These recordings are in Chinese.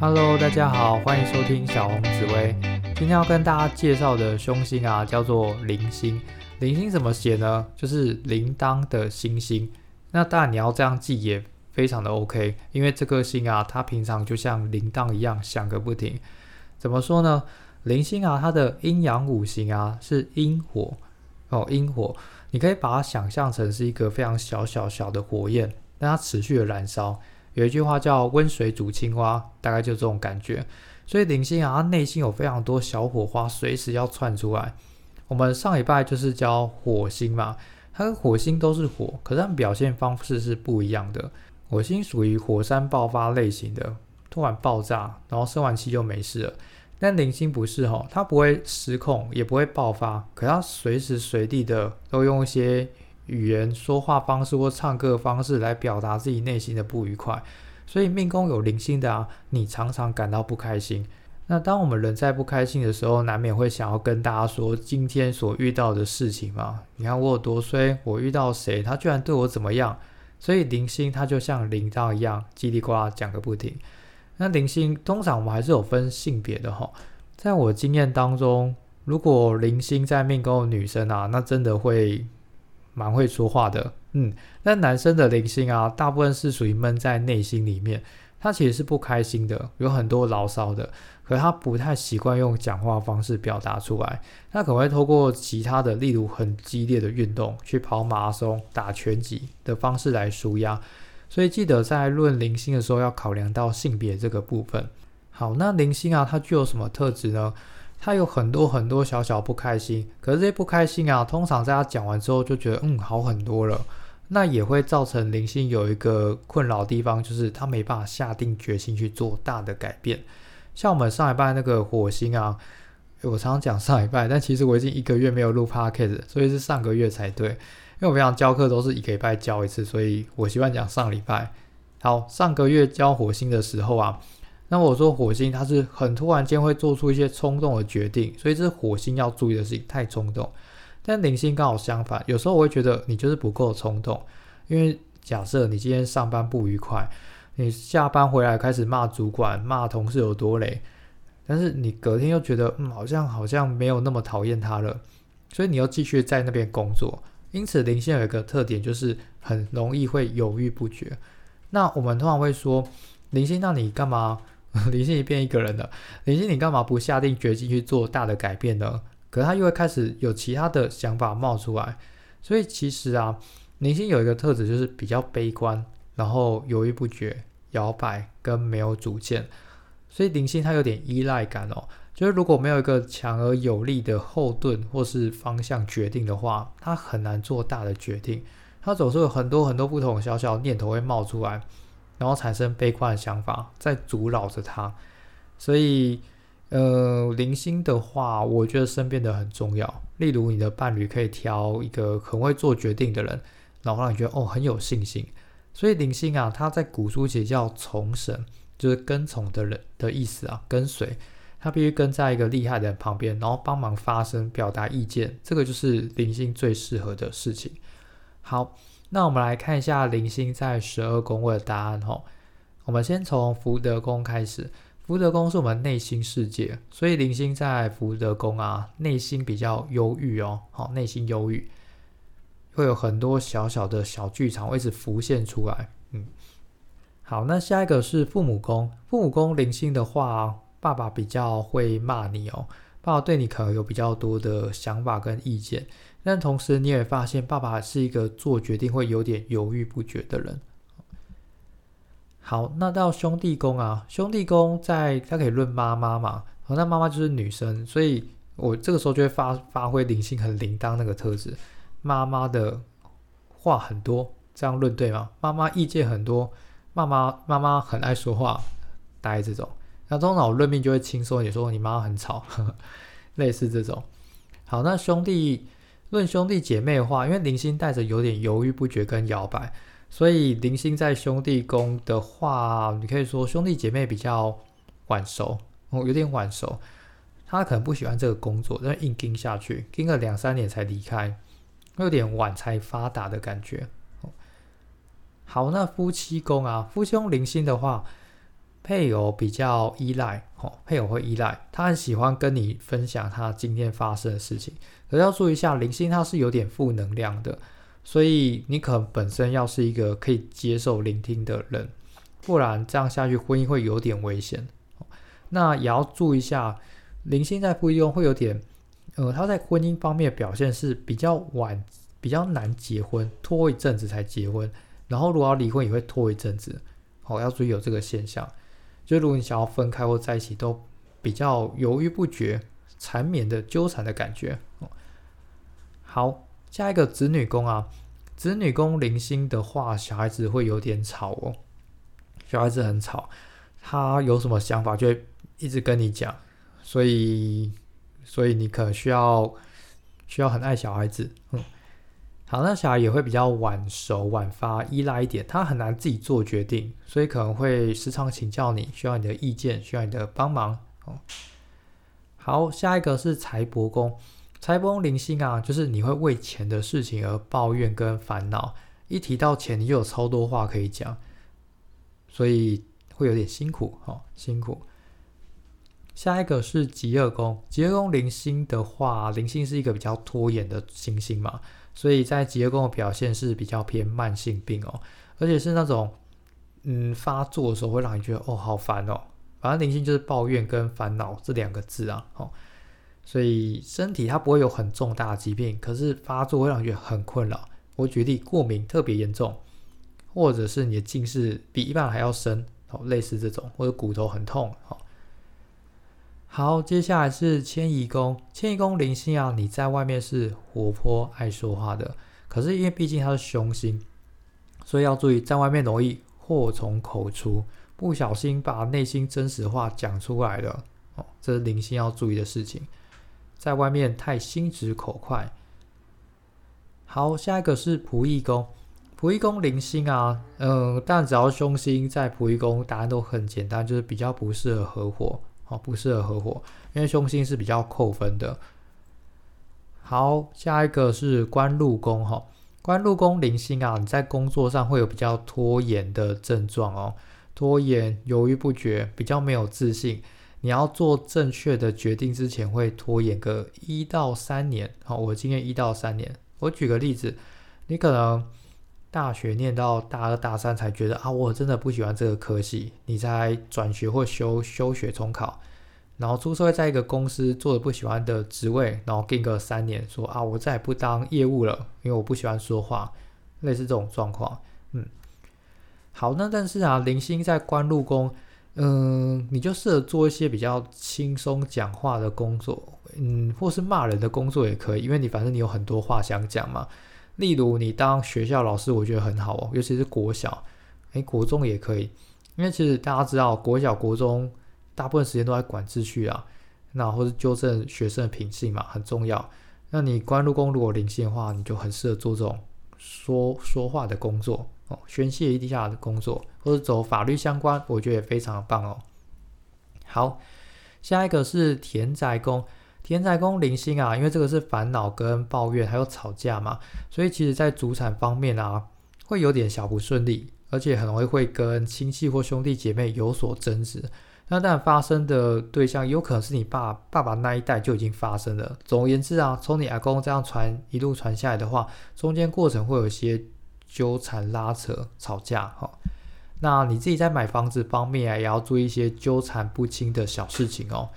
Hello，大家好，欢迎收听小红紫薇。今天要跟大家介绍的凶星啊，叫做铃星。铃星怎么写呢？就是铃铛的星星。那当然你要这样记也非常的 OK，因为这颗星啊，它平常就像铃铛一样响个不停。怎么说呢？铃星啊，它的阴阳五行啊是阴火哦，阴火，你可以把它想象成是一个非常小小小的火焰，让它持续的燃烧。有一句话叫“温水煮青蛙”，大概就这种感觉。所以铃星啊，它内心有非常多小火花，随时要窜出来。我们上一拜就是教火星嘛，它跟火星都是火，可是它们表现方式是不一样的。火星属于火山爆发类型的，突然爆炸，然后生完气就没事了。但铃星不是哈，它不会失控，也不会爆发，可它随时随地的都用一些语言、说话方式或唱歌方式来表达自己内心的不愉快。所以命宫有铃星的啊，你常常感到不开心。那当我们人在不开心的时候，难免会想要跟大家说今天所遇到的事情嘛。你看我有多衰，我遇到谁，他居然对我怎么样？所以铃星它就像铃铛一样，叽里呱啦讲个不停。那铃星通常我们还是有分性别的哈，在我经验当中，如果铃星在命宫的女生啊，那真的会蛮会说话的，嗯。那男生的铃星啊，大部分是属于闷在内心里面，他其实是不开心的，有很多牢骚的，可他不太习惯用讲话方式表达出来，他可能会透过其他的，例如很激烈的运动，去跑马拉松、打拳击的方式来舒压。所以记得在论零星的时候要考量到性别这个部分。好，那零星啊，它具有什么特质呢？他有很多很多小小不开心，可是这些不开心啊，通常在他讲完之后就觉得嗯好很多了。那也会造成零星有一个困扰地方，就是他没办法下定决心去做大的改变。像我们上一拜那个火星啊，我常常讲上一拜，但其实我已经一个月没有录 podcast，所以是上个月才对。因为我平常教课都是一个礼拜教一次，所以我习惯讲上礼拜。好，上个月教火星的时候啊，那我说火星它是很突然间会做出一些冲动的决定，所以这是火星要注意的事情，太冲动。但零星刚好相反，有时候我会觉得你就是不够冲动，因为假设你今天上班不愉快，你下班回来开始骂主管、骂同事有多累，但是你隔天又觉得嗯好像好像没有那么讨厌他了，所以你又继续在那边工作。因此，零星有一个特点，就是很容易会犹豫不决。那我们通常会说，零星，那你干嘛？零星你变一个人了，零星你干嘛不下定决心去做大的改变呢？可是他又会开始有其他的想法冒出来。所以其实啊，零星有一个特质，就是比较悲观，然后犹豫不决、摇摆跟没有主见。所以零星它有点依赖感哦。就是如果没有一个强而有力的后盾或是方向决定的话，他很难做大的决定。他总是有很多很多不同小小念头会冒出来，然后产生悲观的想法在阻扰着他。所以，呃，零星的话，我觉得身边的很重要。例如，你的伴侣可以挑一个很会做决定的人，然后让你觉得哦很有信心。所以，零星啊，他在古书写叫从神，就是跟从的人的意思啊，跟随。他必须跟在一个厉害的人旁边，然后帮忙发声、表达意见，这个就是灵性最适合的事情。好，那我们来看一下零星在十二宫位的答案哈。我们先从福德宫开始，福德宫是我们内心世界，所以零星在福德宫啊，内心比较忧郁哦，好，内心忧郁，会有很多小小的小剧场会一直浮现出来。嗯，好，那下一个是父母宫，父母宫零星的话。爸爸比较会骂你哦，爸爸对你可能有比较多的想法跟意见，但同时你也发现爸爸是一个做决定会有点犹豫不决的人。好，那到兄弟宫啊，兄弟宫在他可以论妈妈嘛，好，那妈妈就是女生，所以我这个时候就会发发挥灵性很铃铛那个特质，妈妈的话很多，这样论对吗？妈妈意见很多，妈妈妈妈很爱说话，大概这种。那通常我论命就会轻松，你说你妈很吵，类似这种。好，那兄弟论兄弟姐妹的话，因为零星带着有点犹豫不决跟摇摆，所以零星在兄弟宫的话，你可以说兄弟姐妹比较晚熟，哦，有点晚熟。他可能不喜欢这个工作，但硬盯下去，盯了两三年才离开，有点晚才发达的感觉。好，那夫妻宫啊，夫妻宫零星的话。配偶比较依赖，哦，配偶会依赖，他很喜欢跟你分享他今天发生的事情。可是要注意一下，灵性它是有点负能量的，所以你可能本身要是一个可以接受聆听的人，不然这样下去婚姻会有点危险。那也要注意一下，灵性在婚姻中会有点，呃，他在婚姻方面表现是比较晚，比较难结婚，拖一阵子才结婚，然后如果要离婚也会拖一阵子。哦，要注意有这个现象。就如果你想要分开或在一起，都比较犹豫不决、缠绵的纠缠的感觉。好，下一个子女宫啊，子女宫零星的话，小孩子会有点吵哦。小孩子很吵，他有什么想法就会一直跟你讲，所以，所以你可需要需要很爱小孩子，嗯。好，那小孩也会比较晚熟、晚发、依赖一点，他很难自己做决定，所以可能会时常请教你，需要你的意见，需要你的帮忙。哦，好，下一个是财帛宫，财帛宫灵星啊，就是你会为钱的事情而抱怨跟烦恼，一提到钱，你就有超多话可以讲，所以会有点辛苦，哦，辛苦。下一个是极恶宫，极恶宫灵星的话，灵星是一个比较拖延的星星嘛。所以在吉业宫的表现是比较偏慢性病哦，而且是那种嗯发作的时候会让你觉得哦好烦哦，反正灵性就是抱怨跟烦恼这两个字啊，哦，所以身体它不会有很重大的疾病，可是发作会让你觉得很困扰。我举例，过敏特别严重，或者是你的近视比一般人还要深，哦，类似这种，或者骨头很痛，哦。好，接下来是迁移宫。迁移宫灵性啊，你在外面是活泼爱说话的，可是因为毕竟它是凶星，所以要注意，在外面容易祸从口出，不小心把内心真实话讲出来了哦，这是灵性要注意的事情。在外面太心直口快。好，下一个是仆役宫。仆役宫灵星啊，嗯，但只要凶星在仆役宫，答案都很简单，就是比较不适合合伙。哦，不适合合伙，因为凶星是比较扣分的。好，下一个是官禄宫哈，官禄宫零星啊，你在工作上会有比较拖延的症状哦，拖延、犹豫不决，比较没有自信。你要做正确的决定之前会拖延个一到三年。好，我经验一到三年。我举个例子，你可能。大学念到大二大三才觉得啊，我真的不喜欢这个科系，你才转学或休休学重考，然后出社会在一个公司做的不喜欢的职位，然后跟个三年，说啊，我再也不当业务了，因为我不喜欢说话，类似这种状况。嗯，好，那但是啊，零星在官禄宫，嗯，你就适合做一些比较轻松讲话的工作，嗯，或是骂人的工作也可以，因为你反正你有很多话想讲嘛。例如你当学校老师，我觉得很好哦，尤其是国小，诶，国中也可以，因为其实大家知道，国小、国中大部分时间都在管秩序啊，那或是纠正学生的品性嘛，很重要。那你官禄宫如果灵性的话，你就很适合做这种说说话的工作哦，宣泄一下的工作，或者走法律相关，我觉得也非常棒哦。好，下一个是田宅宫。天才宫零星啊，因为这个是烦恼跟抱怨，还有吵架嘛，所以其实在主产方面啊，会有点小不顺利，而且很容易会跟亲戚或兄弟姐妹有所争执。那当然发生的对象有可能是你爸爸爸那一代就已经发生了。总而言之啊，从你阿公这样传一路传下来的话，中间过程会有一些纠缠、拉扯、吵架哈。那你自己在买房子方面啊，也要注意一些纠缠不清的小事情哦。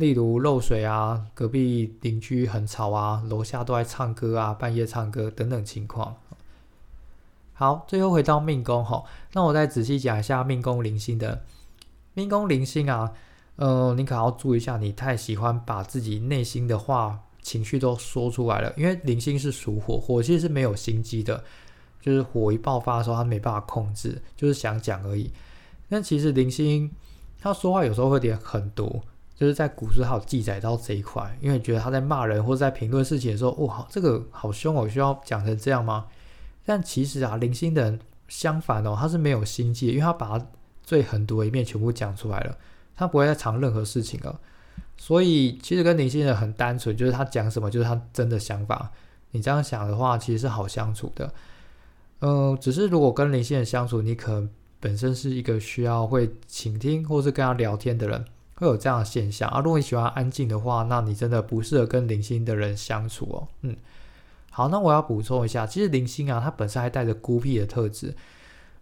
例如漏水啊，隔壁邻居很吵啊，楼下都在唱歌啊，半夜唱歌等等情况。好，最后回到命宫哈，那我再仔细讲一下命宫灵星的命宫灵星啊，呃，你可要注意一下，你太喜欢把自己内心的话、情绪都说出来了，因为灵星是属火，火其实是没有心机的，就是火一爆发的时候，他没办法控制，就是想讲而已。但其实灵星他说话有时候会点狠毒。就是在古书还有记载到这一块，因为觉得他在骂人或者在评论事情的时候，哇，这个好凶哦，需要讲成这样吗？但其实啊，零星的人相反哦，他是没有心计，因为他把最狠毒的一面全部讲出来了，他不会再藏任何事情了。所以其实跟零星人很单纯，就是他讲什么就是他真的想法。你这样想的话，其实是好相处的。嗯，只是如果跟零星人相处，你可能本身是一个需要会倾听或是跟他聊天的人，会有这样的现象啊。如果你喜欢安静的话，那你真的不适合跟零星的人相处哦。嗯，好，那我要补充一下，其实零星啊，它本身还带着孤僻的特质。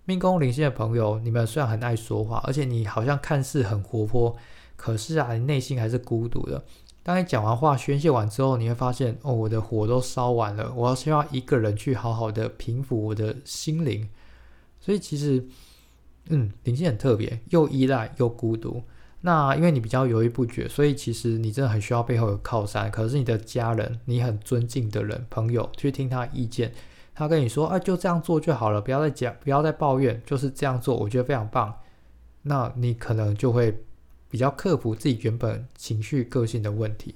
命宫零星的朋友，你们虽然很爱说话，而且你好像看似很活泼，可是啊，你内心还是孤独的。当你讲完话、宣泄完之后，你会发现，哦，我的火都烧完了，我要需要一个人去好好的平复我的心灵。所以其实，嗯，灵性很特别，又依赖又孤独。那因为你比较犹豫不决，所以其实你真的很需要背后有靠山。可是你的家人，你很尊敬的人、朋友，去听他的意见，他跟你说，啊，就这样做就好了，不要再讲，不要再抱怨，就是这样做，我觉得非常棒。那你可能就会。比较克服自己原本情绪个性的问题。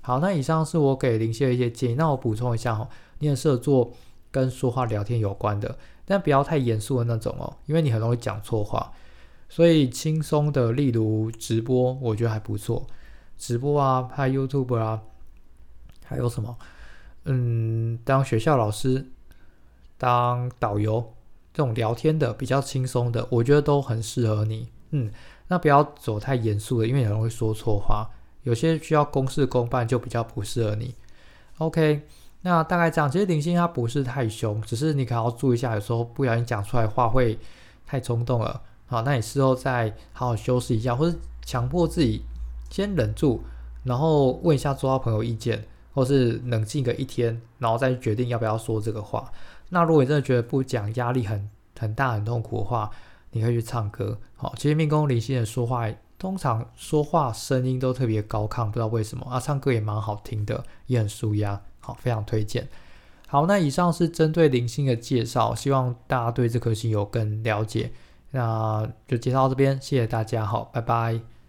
好，那以上是我给林夕的一些建议。那我补充一下哈，你很适合做跟说话聊天有关的，但不要太严肃的那种哦，因为你很容易讲错话。所以轻松的，例如直播，我觉得还不错。直播啊，拍 YouTube 啊，还有什么？嗯，当学校老师、当导游这种聊天的比较轻松的，我觉得都很适合你。嗯。那不要走太严肃的，因为很容易说错话。有些需要公事公办，就比较不适合你。OK，那大概这样。其实灵星它不是太凶，只是你可要注意一下，有时候不小心讲出来话会太冲动了。好，那你事后再好好修饰一下，或是强迫自己先忍住，然后问一下周遭朋友意见，或是冷静个一天，然后再决定要不要说这个话。那如果你真的觉得不讲压力很很大、很痛苦的话，你可以去唱歌，好，其实命宫离心的说话，通常说话声音都特别高亢，不知道为什么啊，唱歌也蛮好听的，也很舒压，好，非常推荐。好，那以上是针对零星的介绍，希望大家对这颗星有更了解，那就介绍到这边，谢谢大家，好，拜拜。